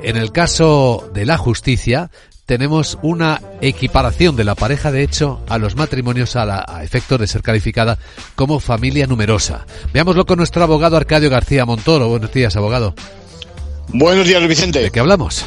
En el caso de la justicia, tenemos una equiparación de la pareja de hecho a los matrimonios a, la, a efectos de ser calificada como familia numerosa. Veámoslo con nuestro abogado Arcadio García Montoro. Buenos días, abogado. Buenos días, Vicente. ¿De qué hablamos?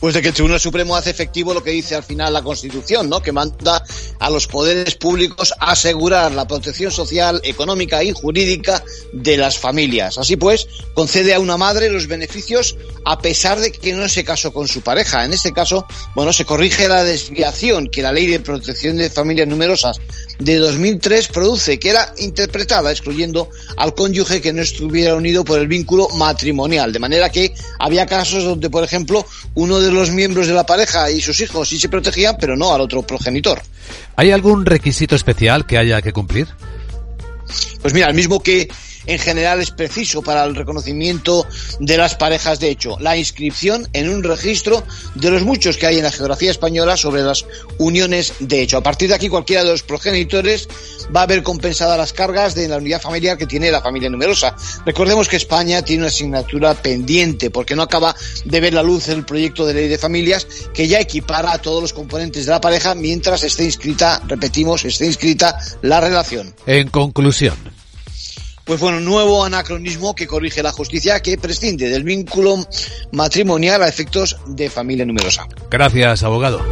Pues de que el Tribunal Supremo hace efectivo lo que dice al final la Constitución, ¿no? Que manda a los poderes públicos asegurar la protección social, económica y jurídica de las familias. Así pues, concede a una madre los beneficios a pesar de que no se casó con su pareja. En este caso, bueno, se corrige la desviación que la Ley de Protección de Familias Numerosas de 2003 produce, que era interpretada excluyendo al cónyuge que no estuviera unido por el vínculo matrimonial. De manera que había casos donde, por ejemplo, uno de los miembros de la pareja y sus hijos sí se protegían, pero no al otro progenitor. ¿Hay algún requisito especial que haya que cumplir? Pues mira, el mismo que en general es preciso para el reconocimiento de las parejas de hecho, la inscripción en un registro de los muchos que hay en la geografía española sobre las uniones de hecho. A partir de aquí cualquiera de los progenitores va a ver compensadas las cargas de la unidad familiar que tiene la familia numerosa. Recordemos que España tiene una asignatura pendiente porque no acaba de ver la luz el proyecto de ley de familias que ya equipara a todos los componentes de la pareja mientras esté inscrita, repetimos, esté inscrita la relación. En conclusión. Pues bueno, nuevo anacronismo que corrige la justicia que prescinde del vínculo matrimonial a efectos de familia numerosa. Gracias, abogado.